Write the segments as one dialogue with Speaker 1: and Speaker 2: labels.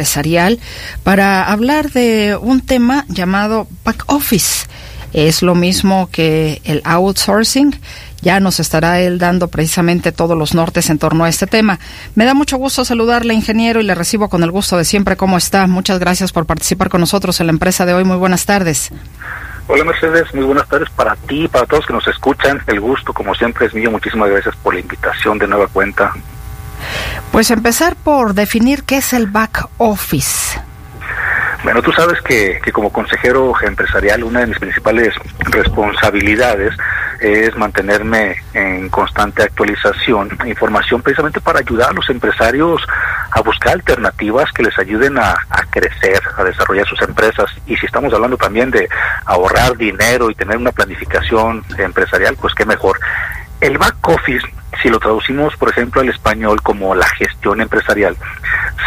Speaker 1: Empresarial para hablar de un tema llamado back office. Es lo mismo que el outsourcing. Ya nos estará él dando precisamente todos los nortes en torno a este tema. Me da mucho gusto saludarle, ingeniero, y le recibo con el gusto de siempre. ¿Cómo está? Muchas gracias por participar con nosotros en la empresa de hoy. Muy buenas tardes.
Speaker 2: Hola Mercedes, muy buenas tardes para ti, para todos que nos escuchan. El gusto, como siempre, es mío. Muchísimas gracias por la invitación de nueva cuenta.
Speaker 1: Pues empezar por definir qué es el back office.
Speaker 2: Bueno, tú sabes que, que, como consejero empresarial una de mis principales responsabilidades es mantenerme en constante actualización, información precisamente para ayudar a los empresarios a buscar alternativas que les ayuden a, a crecer, a desarrollar sus empresas. Y si estamos hablando también de ahorrar dinero y tener una planificación empresarial, pues qué mejor. El back office si lo traducimos, por ejemplo, al español como la gestión empresarial,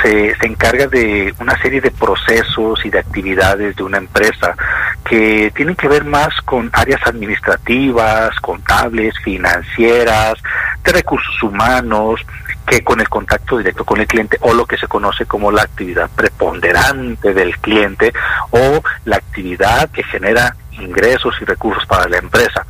Speaker 2: se, se, encarga de una serie de procesos y de actividades de una empresa que tienen que ver más con áreas administrativas, contables, financieras, de recursos humanos, que con el contacto directo con el cliente o lo que se conoce como la actividad preponderante del cliente o la actividad que genera ingresos y recursos para la empresa.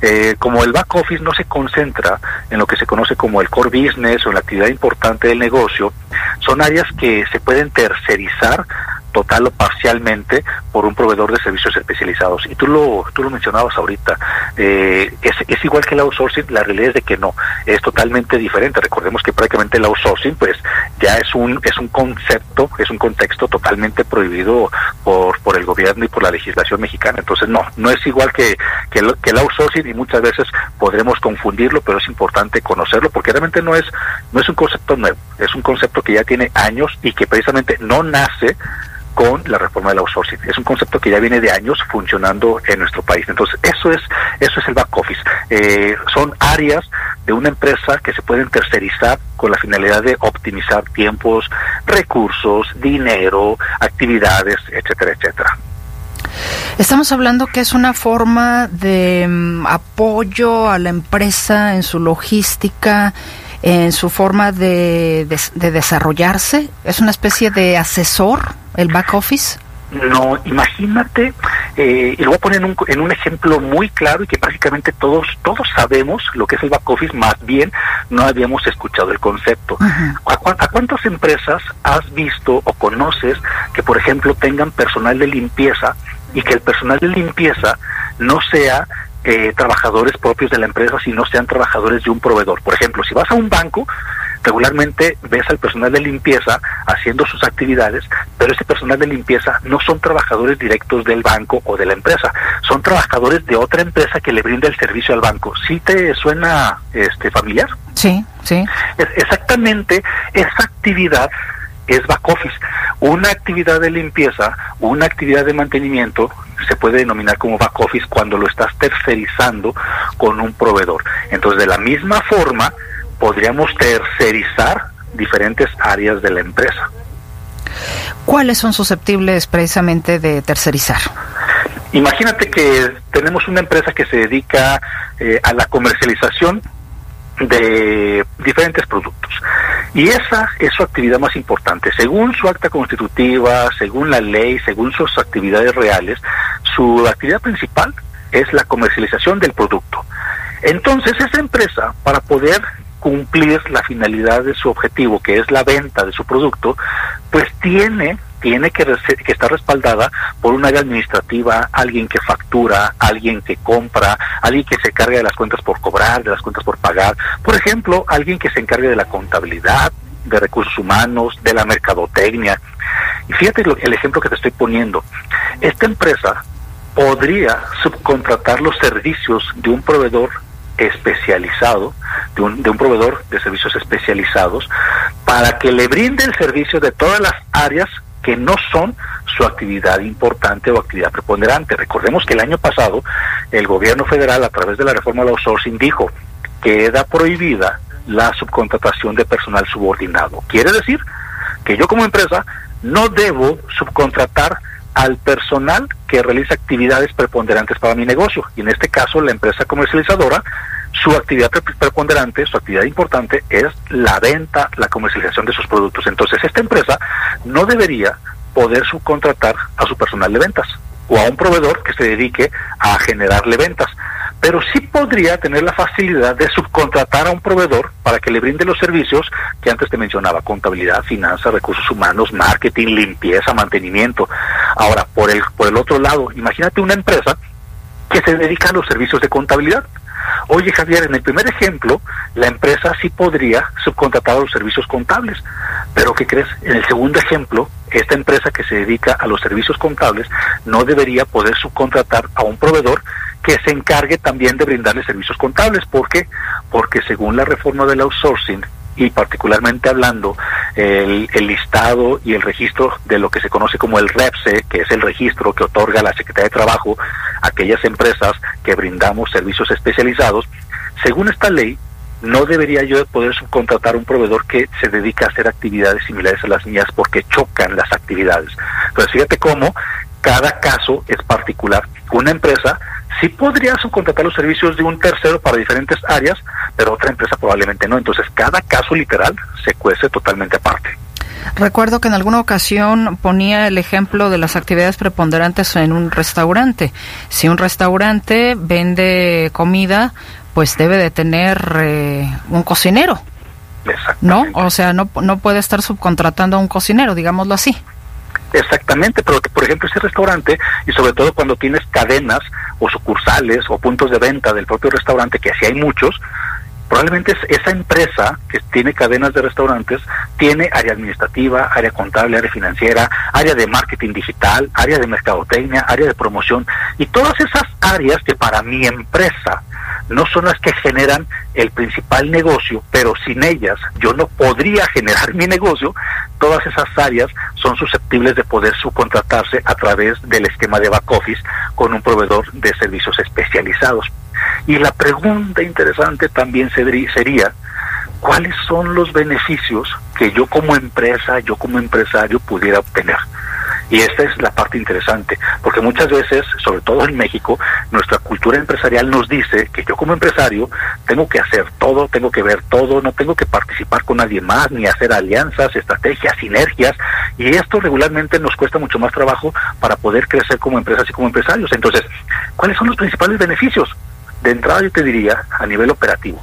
Speaker 2: Eh, como el back office no se concentra en lo que se conoce como el core business o en la actividad importante del negocio, son áreas que se pueden tercerizar total o parcialmente por un proveedor de servicios especializados. Y tú lo, tú lo mencionabas ahorita, eh, es, es igual que el outsourcing, la realidad es de que no, es totalmente diferente. Recordemos que prácticamente el outsourcing pues ya es un, es un concepto, es un contexto totalmente prohibido por, por el gobierno y por la legislación mexicana. Entonces no, no es igual que, el, que el outsourcing y muchas veces podremos confundirlo, pero es importante conocerlo porque realmente no es, no es un concepto nuevo, es un concepto que ya tiene años y que precisamente no nace con la reforma del outsourcing. Es un concepto que ya viene de años funcionando en nuestro país. Entonces, eso es, eso es el back office. Eh, son áreas de una empresa que se pueden tercerizar con la finalidad de optimizar tiempos, recursos, dinero, actividades, etcétera, etcétera.
Speaker 1: Estamos hablando que es una forma de um, apoyo a la empresa en su logística, en su forma de, de desarrollarse. Es una especie de asesor el back office?
Speaker 2: No, imagínate, eh, y lo voy a poner en un, en un, ejemplo muy claro y que prácticamente todos todos sabemos lo que es el back office, más bien no habíamos escuchado el concepto. Uh -huh. ¿A, cu ¿A, cuántas empresas has visto o conoces que, por ejemplo, tengan personal de limpieza y que el personal de limpieza no sea eh, trabajadores propios de la empresa, sino sean trabajadores de un proveedor? Por ejemplo, si vas a un banco, regularmente ves al personal de limpieza haciendo sus actividades, pero ese personal de limpieza no son trabajadores directos del banco o de la empresa, son trabajadores de otra empresa que le brinda el servicio al banco. ¿Sí te suena este familiar?
Speaker 1: Sí, sí.
Speaker 2: Es exactamente esa actividad es back office. Una actividad de limpieza, una actividad de mantenimiento se puede denominar como back office cuando lo estás tercerizando con un proveedor. Entonces, de la misma forma, podríamos tercerizar diferentes áreas de la empresa.
Speaker 1: ¿Cuáles son susceptibles precisamente de tercerizar?
Speaker 2: Imagínate que tenemos una empresa que se dedica eh, a la comercialización de diferentes productos. Y esa es su actividad más importante. Según su acta constitutiva, según la ley, según sus actividades reales, su actividad principal es la comercialización del producto. Entonces, esa empresa, para poder cumplir la finalidad de su objetivo, que es la venta de su producto, pues tiene tiene que, estar respaldada por un área administrativa, alguien que factura, alguien que compra, alguien que se encargue de las cuentas por cobrar, de las cuentas por pagar. Por ejemplo, alguien que se encargue de la contabilidad, de recursos humanos, de la mercadotecnia. Y fíjate lo, el ejemplo que te estoy poniendo. Esta empresa podría subcontratar los servicios de un proveedor especializado, de un, de un proveedor de servicios especializados, para que le brinde el servicio de todas las áreas que no son su actividad importante o actividad preponderante. Recordemos que el año pasado el gobierno federal a través de la reforma del outsourcing dijo que era prohibida la subcontratación de personal subordinado. Quiere decir que yo como empresa no debo subcontratar al personal que realiza actividades preponderantes para mi negocio. Y en este caso, la empresa comercializadora, su actividad preponderante, su actividad importante es la venta, la comercialización de sus productos. Entonces, esta empresa no debería poder subcontratar a su personal de ventas o a un proveedor que se dedique a generarle ventas pero sí podría tener la facilidad de subcontratar a un proveedor para que le brinde los servicios que antes te mencionaba, contabilidad, finanzas, recursos humanos, marketing, limpieza, mantenimiento. Ahora, por el, por el otro lado, imagínate una empresa que se dedica a los servicios de contabilidad. Oye Javier, en el primer ejemplo, la empresa sí podría subcontratar a los servicios contables, pero ¿qué crees? En el segundo ejemplo, esta empresa que se dedica a los servicios contables no debería poder subcontratar a un proveedor que se encargue también de brindarle servicios contables. ¿Por qué? Porque según la reforma del outsourcing, y particularmente hablando el, el, listado y el registro de lo que se conoce como el REPSE, que es el registro que otorga la Secretaría de Trabajo a aquellas empresas que brindamos servicios especializados, según esta ley, no debería yo poder subcontratar un proveedor que se dedica a hacer actividades similares a las mías porque chocan las actividades. Entonces, fíjate cómo cada caso es particular. Una empresa sí podría subcontratar los servicios de un tercero para diferentes áreas, pero otra empresa probablemente no. Entonces, cada caso literal se cuece totalmente aparte.
Speaker 1: Recuerdo que en alguna ocasión ponía el ejemplo de las actividades preponderantes en un restaurante. Si un restaurante vende comida, pues debe de tener eh, un cocinero. ¿No? O sea, no, no puede estar subcontratando a un cocinero, digámoslo así.
Speaker 2: Exactamente, pero por ejemplo ese restaurante, y sobre todo cuando tienes cadenas o sucursales o puntos de venta del propio restaurante, que así hay muchos, probablemente esa empresa que tiene cadenas de restaurantes tiene área administrativa, área contable, área financiera, área de marketing digital, área de mercadotecnia, área de promoción y todas esas áreas que para mi empresa no son las que generan el principal negocio, pero sin ellas yo no podría generar mi negocio, todas esas áreas son susceptibles de poder subcontratarse a través del esquema de back office con un proveedor de servicios especializados. Y la pregunta interesante también sería, ¿cuáles son los beneficios que yo como empresa, yo como empresario pudiera obtener? Y esta es la parte interesante, porque muchas veces, sobre todo en México, nuestra cultura empresarial nos dice que yo como empresario tengo que hacer todo, tengo que ver todo, no tengo que participar con nadie más, ni hacer alianzas, estrategias, sinergias, y esto regularmente nos cuesta mucho más trabajo para poder crecer como empresas y como empresarios. Entonces, ¿cuáles son los principales beneficios? De entrada yo te diría, a nivel operativo,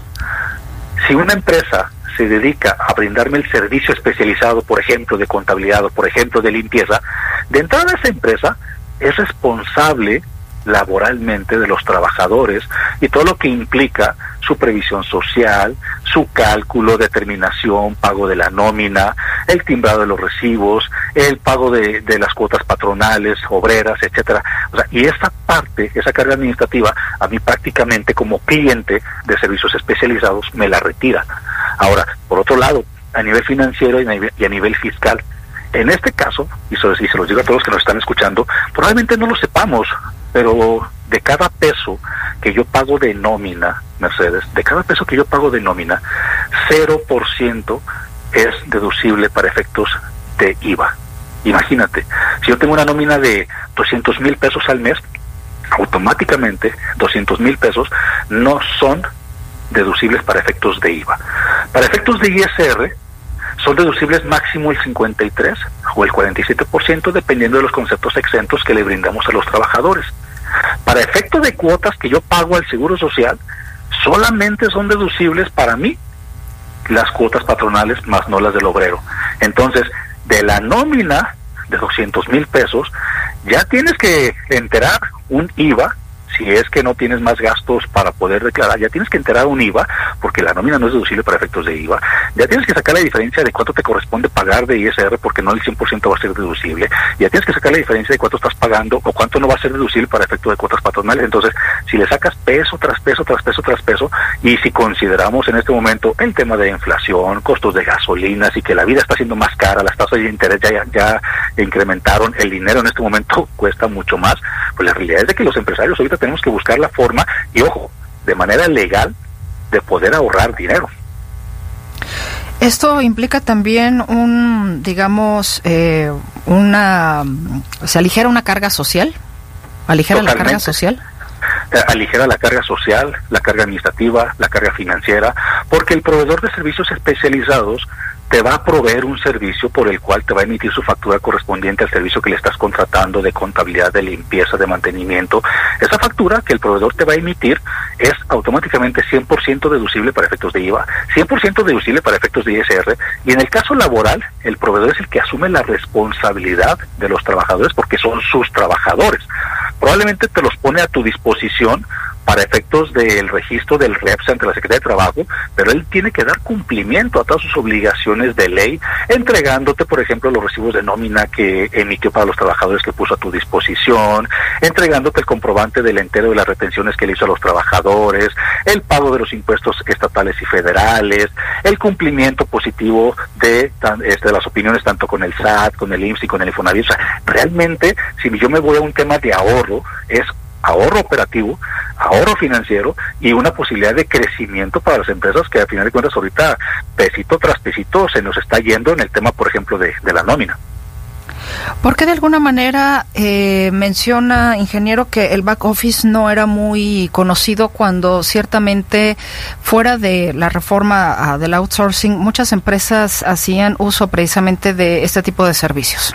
Speaker 2: si una empresa se dedica a brindarme el servicio especializado, por ejemplo, de contabilidad o, por ejemplo, de limpieza, de entrada esa empresa es responsable laboralmente de los trabajadores y todo lo que implica su previsión social, su cálculo, determinación, pago de la nómina, el timbrado de los recibos, el pago de, las cuotas patronales, obreras, etcétera. O sea, y esa parte, esa carga administrativa, a mí prácticamente como cliente de servicios especializados me la retira. Ahora, por otro lado, a nivel financiero y a nivel, fiscal, en este caso, y se, los digo a todos los que nos están escuchando, probablemente no lo sepamos, pero de cada peso que yo pago de nómina, Mercedes, de cada peso que yo pago de nómina, 0% es deducible para efectos de IVA. Imagínate, si yo tengo una nómina de 200 mil pesos al mes, automáticamente 200 mil pesos no son deducibles para efectos de IVA. Para efectos de ISR, son deducibles máximo el 53 o el 47% dependiendo de los conceptos exentos que le brindamos a los trabajadores. Para efecto de cuotas que yo pago al Seguro Social, solamente son deducibles para mí las cuotas patronales más no las del obrero. Entonces, de la nómina de 200 mil pesos, ya tienes que enterar un IVA si es que no tienes más gastos para poder declarar, ya tienes que enterar un IVA, porque la nómina no es deducible para efectos de IVA, ya tienes que sacar la diferencia de cuánto te corresponde pagar de ISR, porque no el 100% va a ser deducible, ya tienes que sacar la diferencia de cuánto estás pagando o cuánto no va a ser deducible para efectos de cuotas patronales. Entonces, si le sacas peso tras peso, tras peso, tras peso, y si consideramos en este momento el tema de inflación, costos de gasolinas y que la vida está siendo más cara, las tasas de interés ya, ya incrementaron, el dinero en este momento cuesta mucho más, pues la realidad es de que los empresarios ahorita tenemos que buscar la forma, y ojo, de manera legal, de poder ahorrar dinero.
Speaker 1: Esto implica también un, digamos, eh, una, se aligera una carga social, aligera la carga social
Speaker 2: eh, aligera la carga social, la carga administrativa, la carga financiera, porque el proveedor de servicios especializados te va a proveer un servicio por el cual te va a emitir su factura correspondiente al servicio que le estás contratando de contabilidad, de limpieza, de mantenimiento. Esa factura que el proveedor te va a emitir es automáticamente 100% deducible para efectos de IVA, 100% deducible para efectos de ISR y en el caso laboral el proveedor es el que asume la responsabilidad de los trabajadores porque son sus trabajadores. Probablemente te los pone a tu disposición para efectos del registro del REPS ante la Secretaría de Trabajo, pero él tiene que dar cumplimiento a todas sus obligaciones de ley, entregándote, por ejemplo, los recibos de nómina que emitió para los trabajadores que puso a tu disposición, entregándote el comprobante del entero de las retenciones que le hizo a los trabajadores, el pago de los impuestos estatales y federales, el cumplimiento positivo de, este, de las opiniones tanto con el SAT, con el IMSS y con el Infonavit. O sea, realmente, si yo me voy a un tema de ahorro, es ahorro operativo, ahorro financiero y una posibilidad de crecimiento para las empresas que al final de cuentas ahorita pesito tras pesito se nos está yendo en el tema, por ejemplo, de, la nómina.
Speaker 1: Porque de alguna manera eh, menciona, ingeniero, que el back office no era muy conocido cuando ciertamente fuera de la reforma ah, del outsourcing, muchas empresas hacían uso precisamente de este tipo de servicios?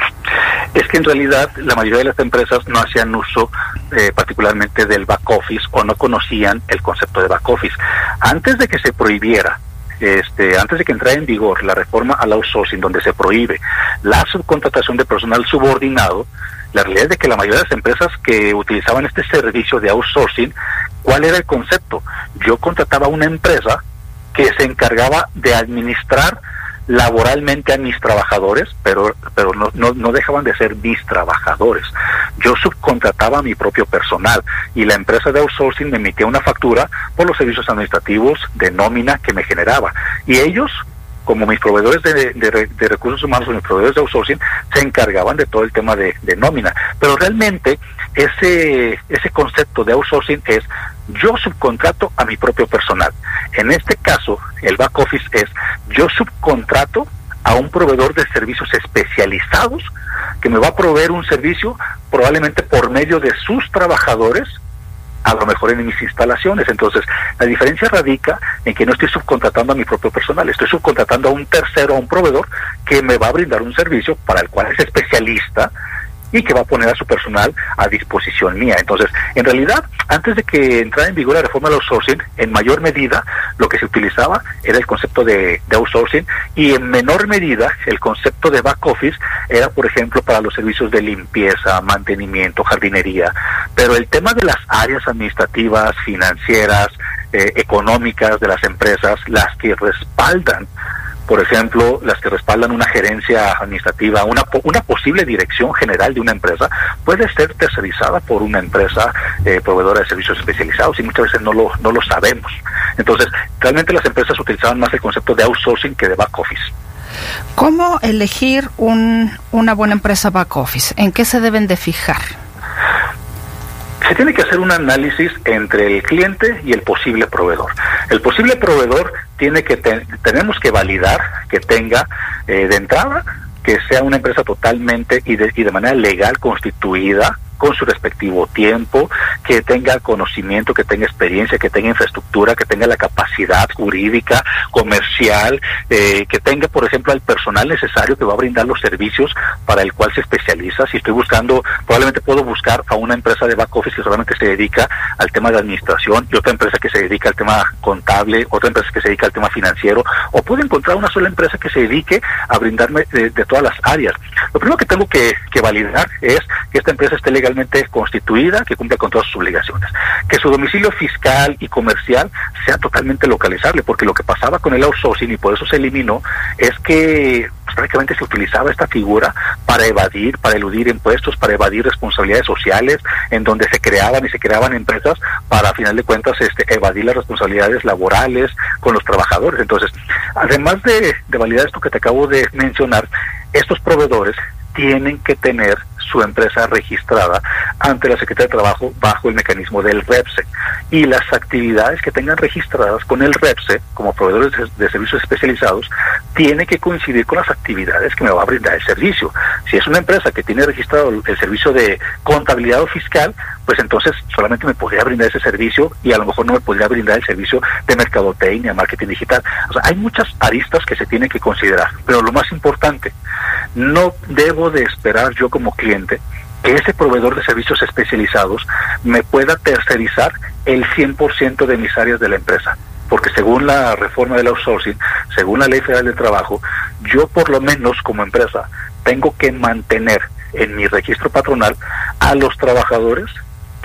Speaker 2: es que en realidad la mayoría de las empresas no hacían uso eh, particularmente del back office o no conocían el concepto de back office. Antes de que se prohibiera este, antes de que entrara en vigor la reforma al outsourcing, donde se prohíbe la subcontratación de personal subordinado, la realidad es de que la mayoría de las empresas que utilizaban este servicio de outsourcing, ¿cuál era el concepto? Yo contrataba una empresa que se encargaba de administrar laboralmente a mis trabajadores, pero, pero no, no, no dejaban de ser mis trabajadores. Yo subcontrataba a mi propio personal y la empresa de outsourcing me emitía una factura por los servicios administrativos de nómina que me generaba. Y ellos como mis proveedores de, de, recursos humanos o mis proveedores de outsourcing se encargaban de todo el tema de, de, nómina. Pero realmente ese, ese concepto de outsourcing es yo subcontrato a mi propio personal. En este caso, el back office es yo subcontrato a un proveedor de servicios especializados que me va a proveer un servicio probablemente por medio de sus trabajadores a lo mejor en mis instalaciones. Entonces, la diferencia radica en que no estoy subcontratando a mi propio personal, estoy subcontratando a un tercero, a un proveedor que me va a brindar un servicio para el cual es especialista y que va a poner a su personal a disposición mía. Entonces, en realidad, antes de que entrara en vigor la reforma del outsourcing, en mayor medida lo que se utilizaba era el concepto de, outsourcing y en menor medida el concepto de back office era, por ejemplo, para los servicios de limpieza, mantenimiento, jardinería. Pero el tema de las áreas administrativas, financieras, eh, económicas de las empresas, las que respaldan por ejemplo, las que respaldan una gerencia administrativa, una, una posible dirección general de una empresa, puede ser tercerizada por una empresa eh, proveedora de servicios especializados y muchas veces no lo, no lo sabemos. Entonces, realmente las empresas utilizaban más el concepto de outsourcing que de back office.
Speaker 1: ¿Cómo elegir un, una buena empresa back office? ¿En qué se deben de fijar?
Speaker 2: Se tiene que hacer un análisis entre el cliente y el posible proveedor. El posible proveedor tiene que tenemos que validar que tenga eh, de entrada que sea una empresa totalmente y de, y de manera legal constituida con su respectivo tiempo, que tenga conocimiento, que tenga experiencia, que tenga infraestructura, que tenga la capacidad jurídica, comercial, eh, que tenga, por ejemplo, el personal necesario que va a brindar los servicios para el cual se especializa. Si estoy buscando, probablemente puedo buscar a una empresa de back office que solamente se dedica al tema de administración y otra empresa que se dedica al tema contable, otra empresa que se dedica al tema financiero, o puedo encontrar una sola empresa que se dedique a brindarme de, todas las áreas. Lo primero que tengo que, que validar es que esta empresa esté legalmente constituida, que cumpla con todas sus obligaciones, que su domicilio fiscal y comercial sea totalmente localizable, porque lo que pasaba con el outsourcing y por eso se eliminó es que pues, prácticamente se utilizaba esta figura para evadir, para eludir impuestos, para evadir responsabilidades sociales, en donde se creaban y se creaban empresas para, a final de cuentas, este, evadir las responsabilidades laborales con los trabajadores. Entonces, además de, de validar esto que te acabo de mencionar, estos proveedores tienen que tener su empresa registrada ante la Secretaría de Trabajo bajo el mecanismo del REPSE. Y las actividades que tengan registradas con el REPSE como proveedores de, servicios especializados tiene que coincidir con las actividades que me va a brindar el servicio. Si es una empresa que tiene registrado el servicio de contabilidad o fiscal, pues entonces solamente me podría brindar ese servicio y a lo mejor no me podría brindar el servicio de mercadotecnia, marketing digital. O sea, hay muchas aristas que se tienen que considerar, pero lo más importante, no debo de esperar yo como cliente que ese proveedor de servicios especializados me pueda tercerizar el 100% de mis áreas de la empresa. Porque según la reforma del outsourcing, según la ley federal de trabajo, yo por lo menos como empresa tengo que mantener en mi registro patronal a los trabajadores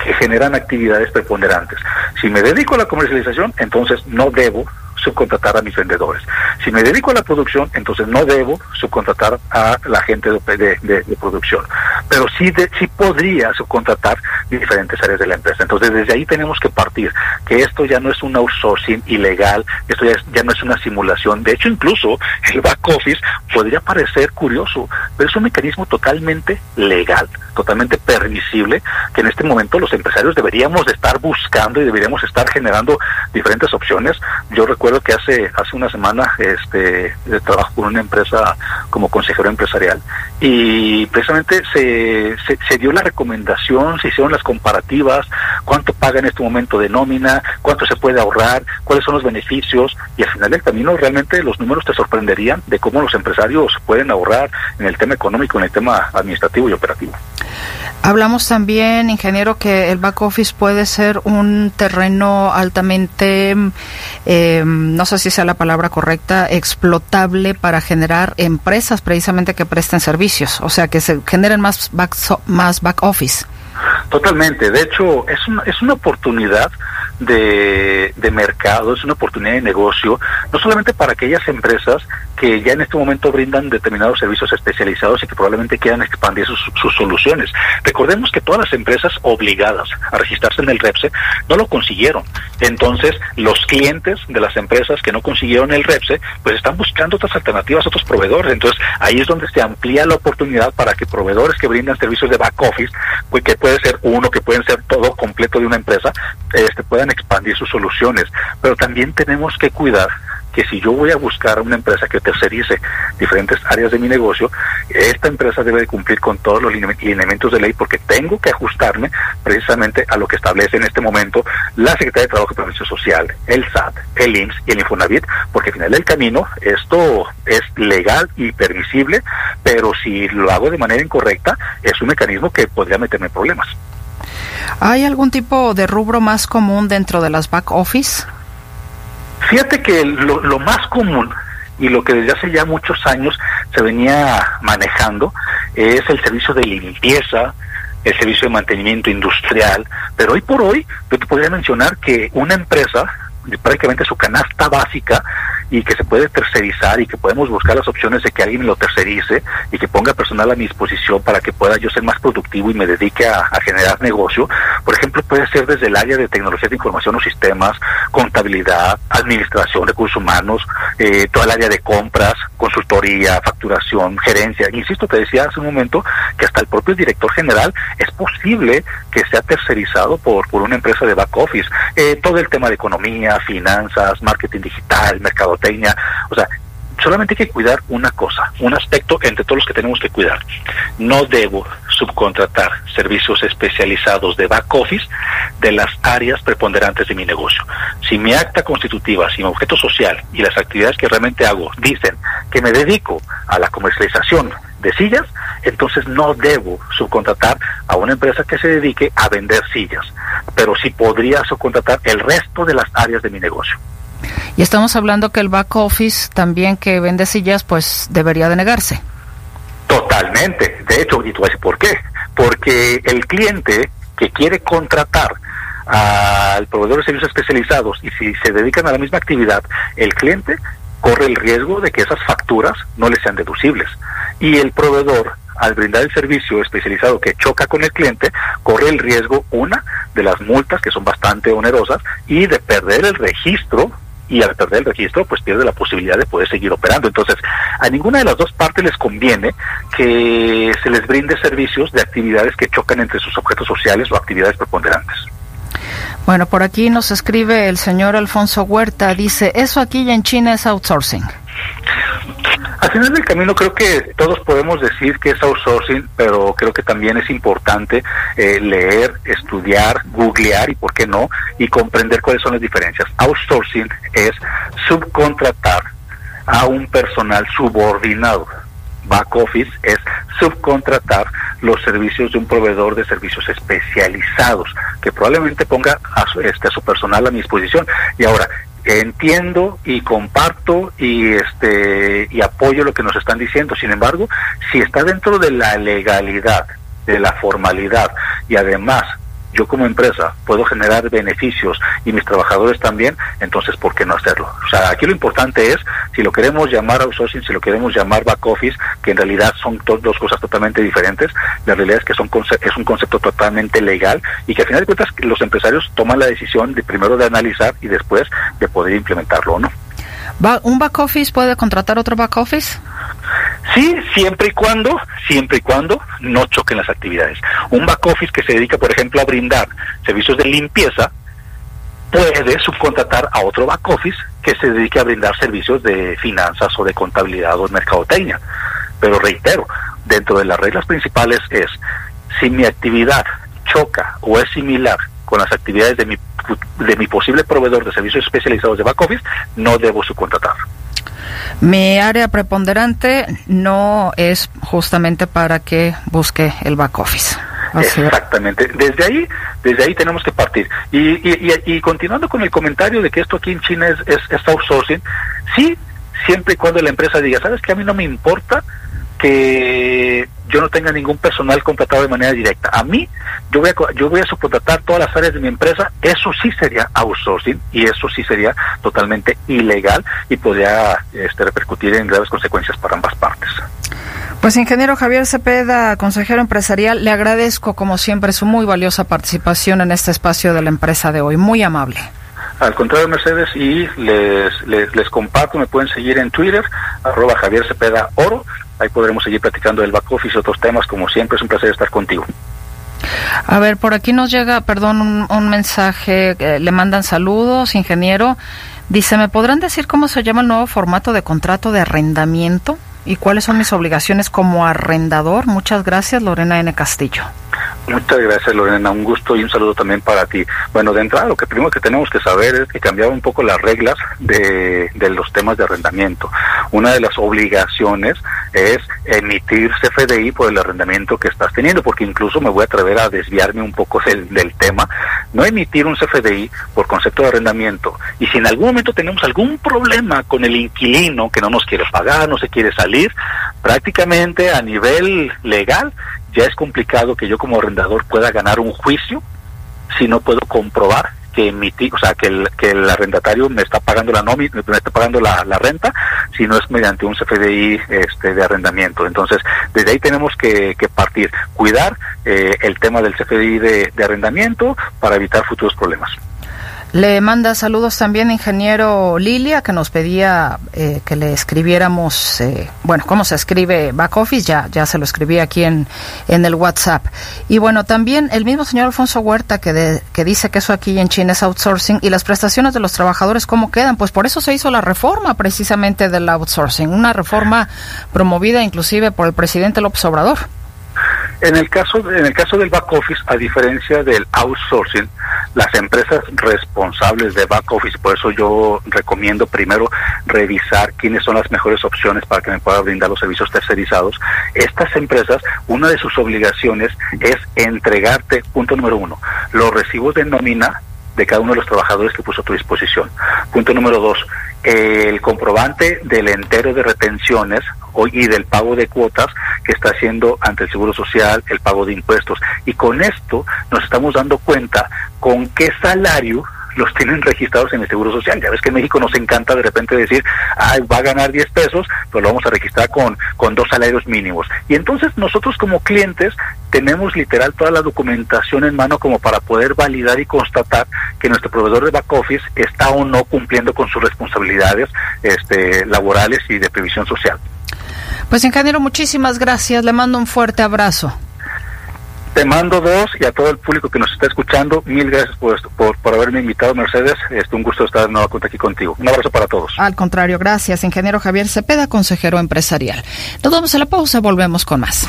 Speaker 2: que generan actividades preponderantes. Si me dedico a la comercialización, entonces no debo subcontratar a mis vendedores. Si me dedico a la producción, entonces no debo subcontratar a la gente de, de, producción. Pero sí, de, sí podría subcontratar diferentes áreas de la empresa. Entonces desde ahí tenemos que partir, que esto ya no es un outsourcing ilegal, esto ya, ya no es una simulación. De hecho, incluso el back office podría parecer curioso, pero es un mecanismo totalmente legal, totalmente permisible, que en este momento los empresarios deberíamos de estar buscando y deberíamos estar generando diferentes opciones. Yo recuerdo que hace hace una semana este trabajo con una empresa como consejero empresarial y precisamente se, se, dio la recomendación, se hicieron las comparativas, cuánto paga en este momento de nómina, cuánto se puede ahorrar, cuáles son los beneficios y al final del camino realmente los números te sorprenderían de cómo los empresarios pueden ahorrar en el tema económico, en el tema administrativo y operativo.
Speaker 1: Hablamos también, ingeniero, que el back office puede ser un terreno altamente, eh, no sé si sea la palabra correcta, explotable para generar empresas precisamente que presten servicios, o sea, que se generen más back, más back office.
Speaker 2: Totalmente, de hecho, es una, es una oportunidad de, de mercado, es una oportunidad de negocio, no solamente para aquellas empresas que ya en este momento brindan determinados servicios especializados y que probablemente quieran expandir sus, sus, soluciones. Recordemos que todas las empresas obligadas a registrarse en el REPSE no lo consiguieron. Entonces, los clientes de las empresas que no consiguieron el REPSE, pues están buscando otras alternativas, otros proveedores. Entonces, ahí es donde se amplía la oportunidad para que proveedores que brindan servicios de back office, pues que puede ser uno, que pueden ser todo completo de una empresa, este, puedan expandir sus soluciones. Pero también tenemos que cuidar que si yo voy a buscar una empresa que tercerice diferentes áreas de mi negocio, esta empresa debe de cumplir con todos los lineamientos de ley porque tengo que ajustarme precisamente a lo que establece en este momento la Secretaría de Trabajo y Previsión Social, el SAT, el IMSS y el Infonavit, porque al final del camino esto es legal y permisible, pero si lo hago de manera incorrecta, es un mecanismo que podría meterme en problemas.
Speaker 1: ¿Hay algún tipo de rubro más común dentro de las back office?
Speaker 2: Fíjate que lo, lo más común y lo que desde hace ya muchos años se venía manejando es el servicio de limpieza, el servicio de mantenimiento industrial, pero hoy por hoy yo te podría mencionar que una empresa, prácticamente su canasta básica, y que se puede tercerizar y que podemos buscar las opciones de que alguien lo tercerice y que ponga personal a mi disposición para que pueda yo ser más productivo y me dedique a, generar negocio. Por ejemplo, puede ser desde el área de tecnología de información o sistemas, contabilidad, administración, recursos humanos, eh, toda el área de compras, consultoría, facturación, gerencia. Insisto, te decía hace un momento que hasta el propio director general es posible que sea tercerizado por, por una empresa de back office. Eh, todo el tema de economía, finanzas, marketing digital, mercado o sea, solamente hay que cuidar una cosa, un aspecto entre todos los que tenemos que cuidar. No debo subcontratar servicios especializados de back office de las áreas preponderantes de mi negocio. Si mi acta constitutiva, si mi objeto social y las actividades que realmente hago dicen que me dedico a la comercialización de sillas, entonces no debo subcontratar a una empresa que se dedique a vender sillas, pero sí podría subcontratar el resto de las áreas de mi negocio.
Speaker 1: Y estamos hablando que el back office también que vende sillas, pues debería de negarse.
Speaker 2: Totalmente. De hecho, y tú decir por qué. Porque el cliente que quiere contratar al proveedor de servicios especializados y si se dedican a la misma actividad, el cliente corre el riesgo de que esas facturas no le sean deducibles. Y el proveedor, al brindar el servicio especializado que choca con el cliente, corre el riesgo, una, de las multas, que son bastante onerosas, y de perder el registro y al perder el registro pues pierde la posibilidad de poder seguir operando. Entonces, a ninguna de las dos partes les conviene que se les brinde servicios de actividades que chocan entre sus objetos sociales o actividades preponderantes.
Speaker 1: Bueno, por aquí nos escribe el señor Alfonso Huerta, dice, eso aquí ya en China es outsourcing.
Speaker 2: Al final del camino creo que todos podemos decir que es outsourcing, pero creo que también es importante eh, leer, estudiar, googlear y por qué no, y comprender cuáles son las diferencias. Outsourcing es subcontratar a un personal subordinado. Back office es subcontratar los servicios de un proveedor de servicios especializados que probablemente ponga a su, este, a su personal a mi disposición. Y ahora, entiendo y comparto y este y apoyo lo que nos están diciendo. Sin embargo, si está dentro de la legalidad, de la formalidad y además yo como empresa puedo generar beneficios y mis trabajadores también, entonces ¿por qué no hacerlo? O sea, aquí lo importante es, si lo queremos llamar outsourcing, si lo queremos llamar back office, que en realidad son dos cosas totalmente diferentes, la realidad es que son es un concepto totalmente legal y que al final de cuentas los empresarios toman la decisión de primero de analizar y después de poder implementarlo o no.
Speaker 1: ¿Un back office puede contratar otro back office?
Speaker 2: Sí, siempre y cuando, siempre y cuando no choquen las actividades. Un back office que se dedica, por ejemplo, a brindar servicios de limpieza, puede subcontratar a otro back office que se dedique a brindar servicios de finanzas o de contabilidad o de mercadotecnia. Pero reitero, dentro de las reglas principales es, si mi actividad choca o es similar con las actividades de mi, de mi posible proveedor de servicios especializados de back office, no debo subcontratar.
Speaker 1: Mi área preponderante no es justamente para que busque el back office.
Speaker 2: Exactamente. Desde ahí, desde ahí tenemos que partir. Y, y, y, continuando con el comentario de que esto aquí en China es, es, es outsourcing, sí, siempre y cuando la empresa diga, sabes que a mí no me importa que yo no tenga ningún personal contratado de manera directa. A mí, yo voy a, yo voy a subcontratar todas las áreas de mi empresa, eso sí sería outsourcing y eso sí sería totalmente ilegal y podría este, repercutir en graves consecuencias para ambas partes.
Speaker 1: Pues ingeniero Javier Cepeda, consejero empresarial, le agradezco como siempre su muy valiosa participación en este espacio de la empresa de hoy, muy amable.
Speaker 2: Al contrario, Mercedes, y les, les, les comparto, me pueden seguir en Twitter, arroba Javier Cepeda Oro, ahí podremos seguir platicando del back office y otros temas, como siempre, es un placer estar contigo.
Speaker 1: A ver, por aquí nos llega, perdón, un, un mensaje, eh, le mandan saludos, ingeniero. Dice, ¿me podrán decir cómo se llama el nuevo formato de contrato de arrendamiento? ¿Y cuáles son mis obligaciones como arrendador? Muchas gracias, Lorena N. Castillo.
Speaker 2: Muchas gracias, Lorena. Un gusto y un saludo también para ti. Bueno, de entrada, lo que primero que tenemos que saber es que cambiaron un poco las reglas de, de los temas de arrendamiento. Una de las obligaciones es emitir CFDI por el arrendamiento que estás teniendo, porque incluso me voy a atrever a desviarme un poco del, del tema. No emitir un CFDI por concepto de arrendamiento. Y si en algún momento tenemos algún problema con el inquilino que no nos quiere pagar, no se quiere salir, prácticamente a nivel legal ya es complicado que yo como arrendador pueda ganar un juicio si no puedo comprobar que emití, o sea, que el, que el arrendatario me está pagando la nómina, me está pagando la, la, renta, si no es mediante un CFDI este, de arrendamiento. Entonces, desde ahí tenemos que, que partir, cuidar eh, el tema del CFDI de arrendamiento para evitar futuros problemas.
Speaker 1: Le manda saludos también ingeniero Lilia, que nos pedía eh, que le escribiéramos, eh, bueno, cómo se escribe back office, ya, ya se lo escribí aquí en, en el WhatsApp. Y bueno, también el mismo señor Alfonso Huerta, que, que dice que eso aquí en China es outsourcing, y las prestaciones de los trabajadores, ¿cómo quedan? Pues por eso se hizo la reforma precisamente del outsourcing, una reforma promovida inclusive por el presidente López Obrador.
Speaker 2: En el caso en el caso del back office, a diferencia del outsourcing, las empresas responsables de back office, por eso yo recomiendo primero revisar quiénes son las mejores opciones para que me puedan brindar los servicios tercerizados. Estas empresas, una de sus obligaciones es entregarte, punto número uno, los recibos de nómina de cada uno de los trabajadores que puso a tu disposición. Punto número dos, el comprobante del entero de retenciones y del pago de cuotas que está haciendo ante el Seguro Social, el pago de impuestos. Y con esto nos estamos dando cuenta con qué salario los tienen registrados en el Seguro Social. Ya ves que en México nos encanta de repente decir, Ay, va a ganar 10 pesos, pero lo vamos a registrar con, con dos salarios mínimos. Y entonces nosotros como clientes tenemos literal toda la documentación en mano como para poder validar y constatar que nuestro proveedor de back office está o no cumpliendo con sus responsabilidades este, laborales y de previsión social.
Speaker 1: Pues ingeniero, muchísimas gracias. Le mando un fuerte abrazo.
Speaker 2: Te mando dos y a todo el público que nos está escuchando, mil gracias por, por, haberme invitado, Mercedes. Es un gusto estar de nueva cuenta aquí contigo. Un abrazo para todos.
Speaker 1: Al contrario, gracias, ingeniero Javier Cepeda, consejero empresarial. Nos vamos a la pausa, volvemos con más.